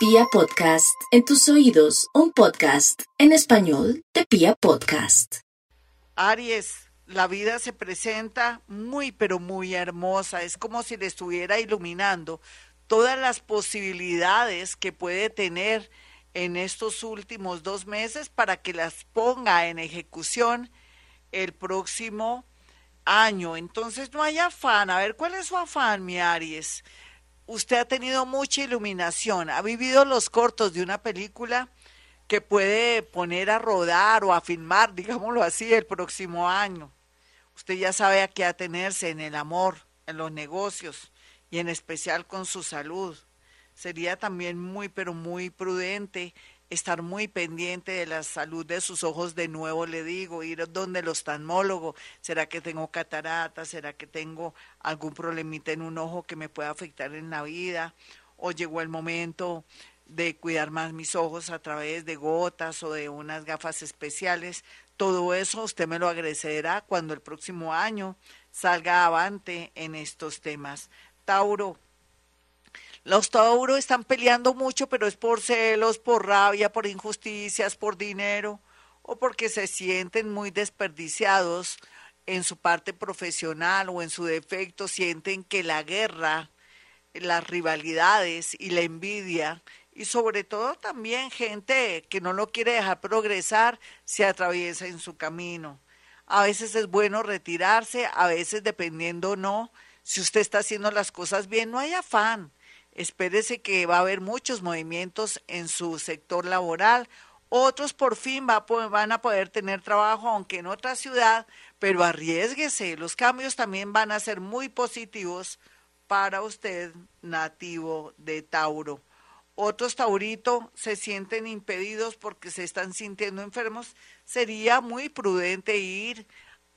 Pia Podcast, en tus oídos, un podcast en español de Pia Podcast. Aries, la vida se presenta muy pero muy hermosa, es como si le estuviera iluminando todas las posibilidades que puede tener en estos últimos dos meses para que las ponga en ejecución el próximo año. Entonces no hay afán. A ver, ¿cuál es su afán, mi Aries? Usted ha tenido mucha iluminación, ha vivido los cortos de una película que puede poner a rodar o a filmar, digámoslo así, el próximo año. Usted ya sabe a qué atenerse en el amor, en los negocios y en especial con su salud. Sería también muy, pero muy prudente estar muy pendiente de la salud de sus ojos de nuevo, le digo, ir donde el oftalmólogo, ¿será que tengo catarata? ¿Será que tengo algún problemita en un ojo que me pueda afectar en la vida? ¿O llegó el momento de cuidar más mis ojos a través de gotas o de unas gafas especiales? Todo eso usted me lo agradecerá cuando el próximo año salga avante en estos temas. Tauro, los Tauro están peleando mucho, pero es por celos, por rabia, por injusticias, por dinero o porque se sienten muy desperdiciados en su parte profesional o en su defecto, sienten que la guerra, las rivalidades y la envidia y sobre todo también gente que no lo quiere dejar progresar se atraviesa en su camino. A veces es bueno retirarse, a veces dependiendo no, si usted está haciendo las cosas bien, no hay afán Espérese que va a haber muchos movimientos en su sector laboral. Otros por fin va, van a poder tener trabajo, aunque en otra ciudad, pero arriesguese. Los cambios también van a ser muy positivos para usted, nativo de Tauro. Otros tauritos se sienten impedidos porque se están sintiendo enfermos. Sería muy prudente ir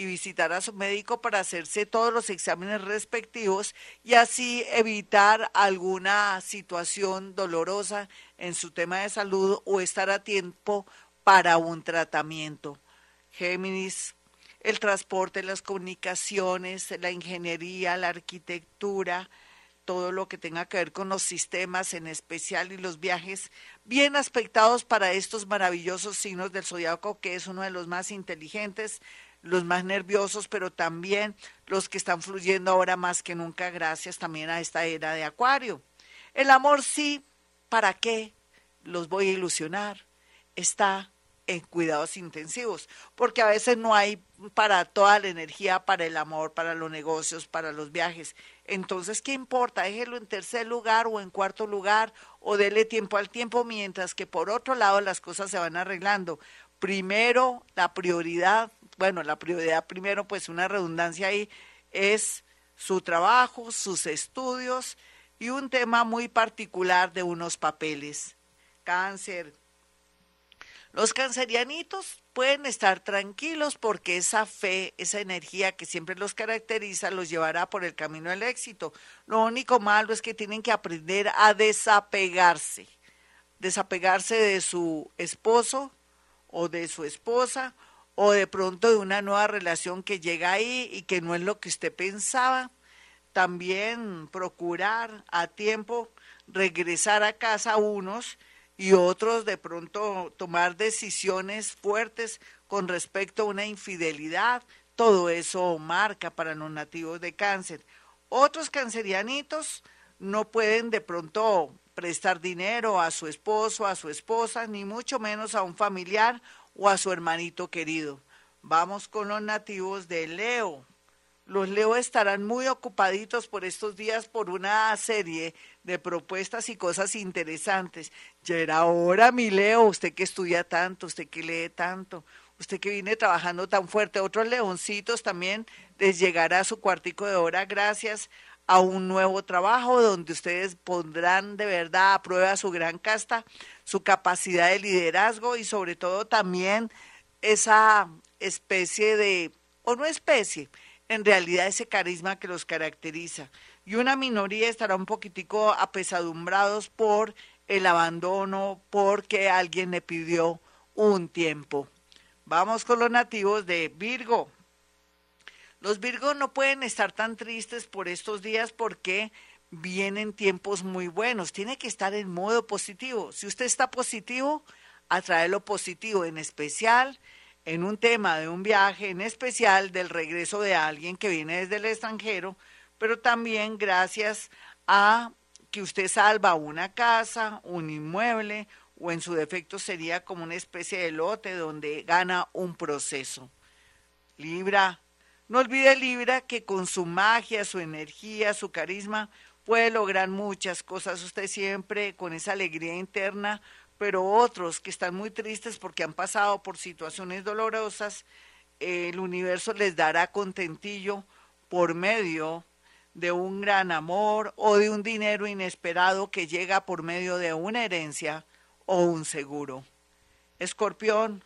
y visitar a su médico para hacerse todos los exámenes respectivos y así evitar alguna situación dolorosa en su tema de salud o estar a tiempo para un tratamiento. Géminis, el transporte, las comunicaciones, la ingeniería, la arquitectura, todo lo que tenga que ver con los sistemas en especial y los viajes bien aspectados para estos maravillosos signos del zodiaco que es uno de los más inteligentes, los más nerviosos, pero también los que están fluyendo ahora más que nunca gracias también a esta era de Acuario. El amor sí, ¿para qué? Los voy a ilusionar. Está en cuidados intensivos, porque a veces no hay para toda la energía, para el amor, para los negocios, para los viajes. Entonces, ¿qué importa? Déjelo en tercer lugar o en cuarto lugar o dele tiempo al tiempo, mientras que por otro lado las cosas se van arreglando. Primero, la prioridad bueno, la prioridad primero, pues una redundancia ahí, es su trabajo, sus estudios y un tema muy particular de unos papeles. Cáncer. Los cancerianitos pueden estar tranquilos porque esa fe, esa energía que siempre los caracteriza, los llevará por el camino del éxito. Lo único malo es que tienen que aprender a desapegarse, desapegarse de su esposo o de su esposa o de pronto de una nueva relación que llega ahí y que no es lo que usted pensaba. También procurar a tiempo regresar a casa unos y otros de pronto tomar decisiones fuertes con respecto a una infidelidad. Todo eso marca para los nativos de cáncer. Otros cancerianitos no pueden de pronto prestar dinero a su esposo, a su esposa, ni mucho menos a un familiar o a su hermanito querido. Vamos con los nativos de Leo. Los Leo estarán muy ocupaditos por estos días por una serie de propuestas y cosas interesantes. Ya era hora, mi Leo, usted que estudia tanto, usted que lee tanto, usted que viene trabajando tan fuerte. Otros leoncitos también les llegará su cuartico de hora gracias a un nuevo trabajo donde ustedes pondrán de verdad a prueba su gran casta, su capacidad de liderazgo y sobre todo también esa especie de, o no especie, en realidad ese carisma que los caracteriza. Y una minoría estará un poquitico apesadumbrados por el abandono, porque alguien le pidió un tiempo. Vamos con los nativos de Virgo. Los Virgos no pueden estar tan tristes por estos días porque vienen tiempos muy buenos. Tiene que estar en modo positivo. Si usted está positivo, atrae lo positivo, en especial en un tema de un viaje, en especial del regreso de alguien que viene desde el extranjero, pero también gracias a que usted salva una casa, un inmueble, o en su defecto sería como una especie de lote donde gana un proceso. Libra, no olvide Libra que con su magia, su energía, su carisma, puede lograr muchas cosas usted siempre con esa alegría interna, pero otros que están muy tristes porque han pasado por situaciones dolorosas, el universo les dará contentillo por medio de un gran amor o de un dinero inesperado que llega por medio de una herencia o un seguro. Escorpión.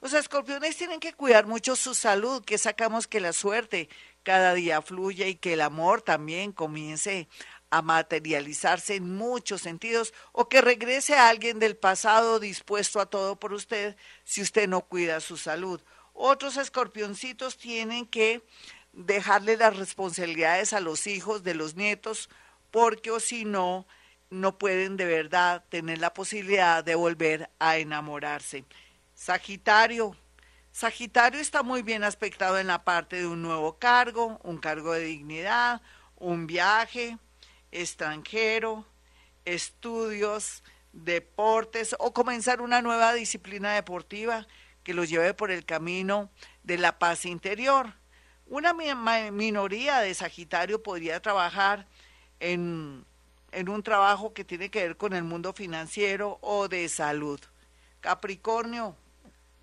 Los escorpiones tienen que cuidar mucho su salud, que sacamos que la suerte cada día fluya y que el amor también comience a materializarse en muchos sentidos o que regrese a alguien del pasado dispuesto a todo por usted si usted no cuida su salud. Otros escorpioncitos tienen que dejarle las responsabilidades a los hijos de los nietos porque o si no, no pueden de verdad tener la posibilidad de volver a enamorarse. Sagitario. Sagitario está muy bien aspectado en la parte de un nuevo cargo, un cargo de dignidad, un viaje, extranjero, estudios, deportes o comenzar una nueva disciplina deportiva que los lleve por el camino de la paz interior. Una minoría de Sagitario podría trabajar en, en un trabajo que tiene que ver con el mundo financiero o de salud. Capricornio.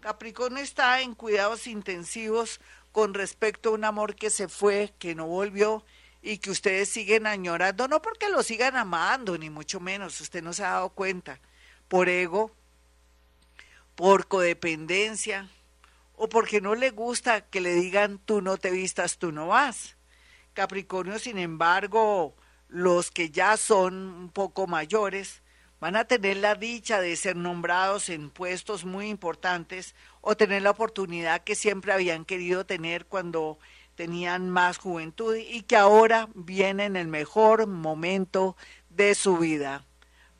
Capricornio está en cuidados intensivos con respecto a un amor que se fue, que no volvió y que ustedes siguen añorando, no porque lo sigan amando, ni mucho menos, usted no se ha dado cuenta, por ego, por codependencia, o porque no le gusta que le digan tú no te vistas, tú no vas. Capricornio, sin embargo, los que ya son un poco mayores, van a tener la dicha de ser nombrados en puestos muy importantes o tener la oportunidad que siempre habían querido tener cuando tenían más juventud y que ahora viene en el mejor momento de su vida.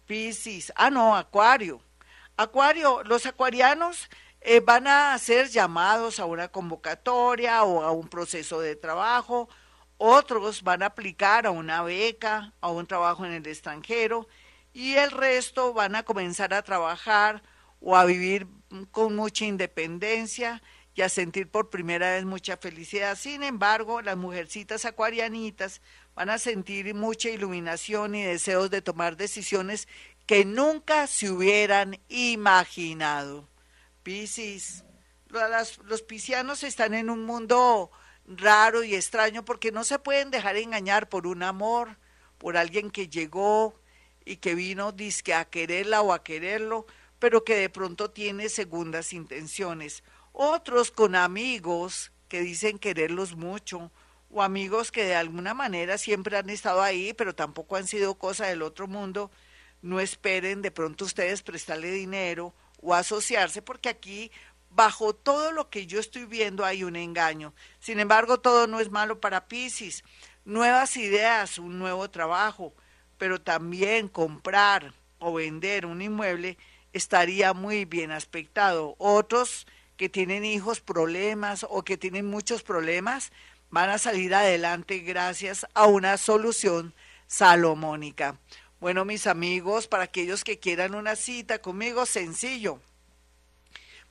Piscis, ah no, Acuario. Acuario, los acuarianos eh, van a ser llamados a una convocatoria o a un proceso de trabajo, otros van a aplicar a una beca, a un trabajo en el extranjero y el resto van a comenzar a trabajar o a vivir con mucha independencia y a sentir por primera vez mucha felicidad. Sin embargo, las mujercitas acuarianitas van a sentir mucha iluminación y deseos de tomar decisiones que nunca se hubieran imaginado. Piscis, los, los piscianos están en un mundo raro y extraño porque no se pueden dejar engañar por un amor, por alguien que llegó y que vino disque a quererla o a quererlo, pero que de pronto tiene segundas intenciones otros con amigos que dicen quererlos mucho, o amigos que de alguna manera siempre han estado ahí, pero tampoco han sido cosa del otro mundo, no esperen de pronto ustedes prestarle dinero o asociarse, porque aquí bajo todo lo que yo estoy viendo hay un engaño. Sin embargo, todo no es malo para Pisces. Nuevas ideas, un nuevo trabajo, pero también comprar o vender un inmueble estaría muy bien aspectado. Otros que tienen hijos problemas o que tienen muchos problemas van a salir adelante gracias a una solución salomónica. Bueno, mis amigos, para aquellos que quieran una cita conmigo, sencillo.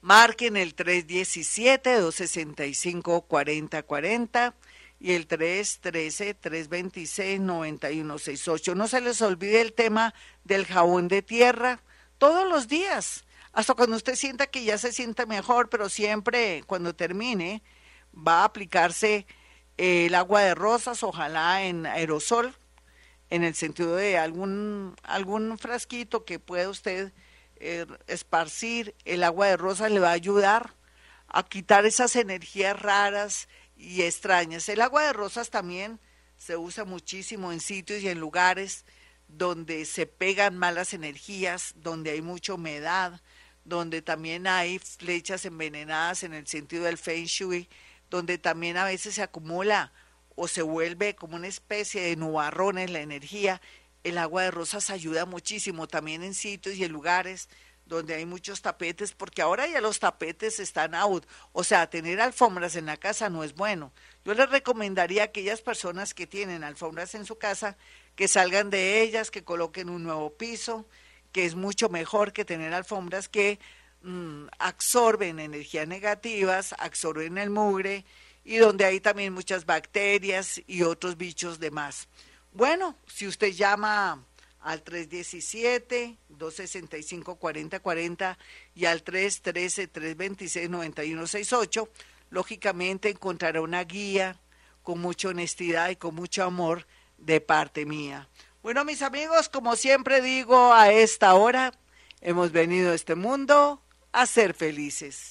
Marquen el 317-265-4040 y el 313-326-9168. No se les olvide el tema del jabón de tierra todos los días hasta cuando usted sienta que ya se siente mejor, pero siempre cuando termine va a aplicarse el agua de rosas, ojalá en aerosol, en el sentido de algún, algún frasquito que pueda usted eh, esparcir, el agua de rosas le va a ayudar a quitar esas energías raras y extrañas. El agua de rosas también se usa muchísimo en sitios y en lugares donde se pegan malas energías, donde hay mucha humedad, donde también hay flechas envenenadas en el sentido del feng shui, donde también a veces se acumula o se vuelve como una especie de nubarrones la energía, el agua de rosas ayuda muchísimo también en sitios y en lugares donde hay muchos tapetes, porque ahora ya los tapetes están out, o sea, tener alfombras en la casa no es bueno. Yo les recomendaría a aquellas personas que tienen alfombras en su casa que salgan de ellas, que coloquen un nuevo piso, que es mucho mejor que tener alfombras que mm, absorben energías negativas, absorben el mugre y donde hay también muchas bacterias y otros bichos de más. Bueno, si usted llama al 317-265-4040 y al 313-326-9168, lógicamente encontrará una guía con mucha honestidad y con mucho amor de parte mía. Bueno, mis amigos, como siempre digo a esta hora, hemos venido a este mundo a ser felices.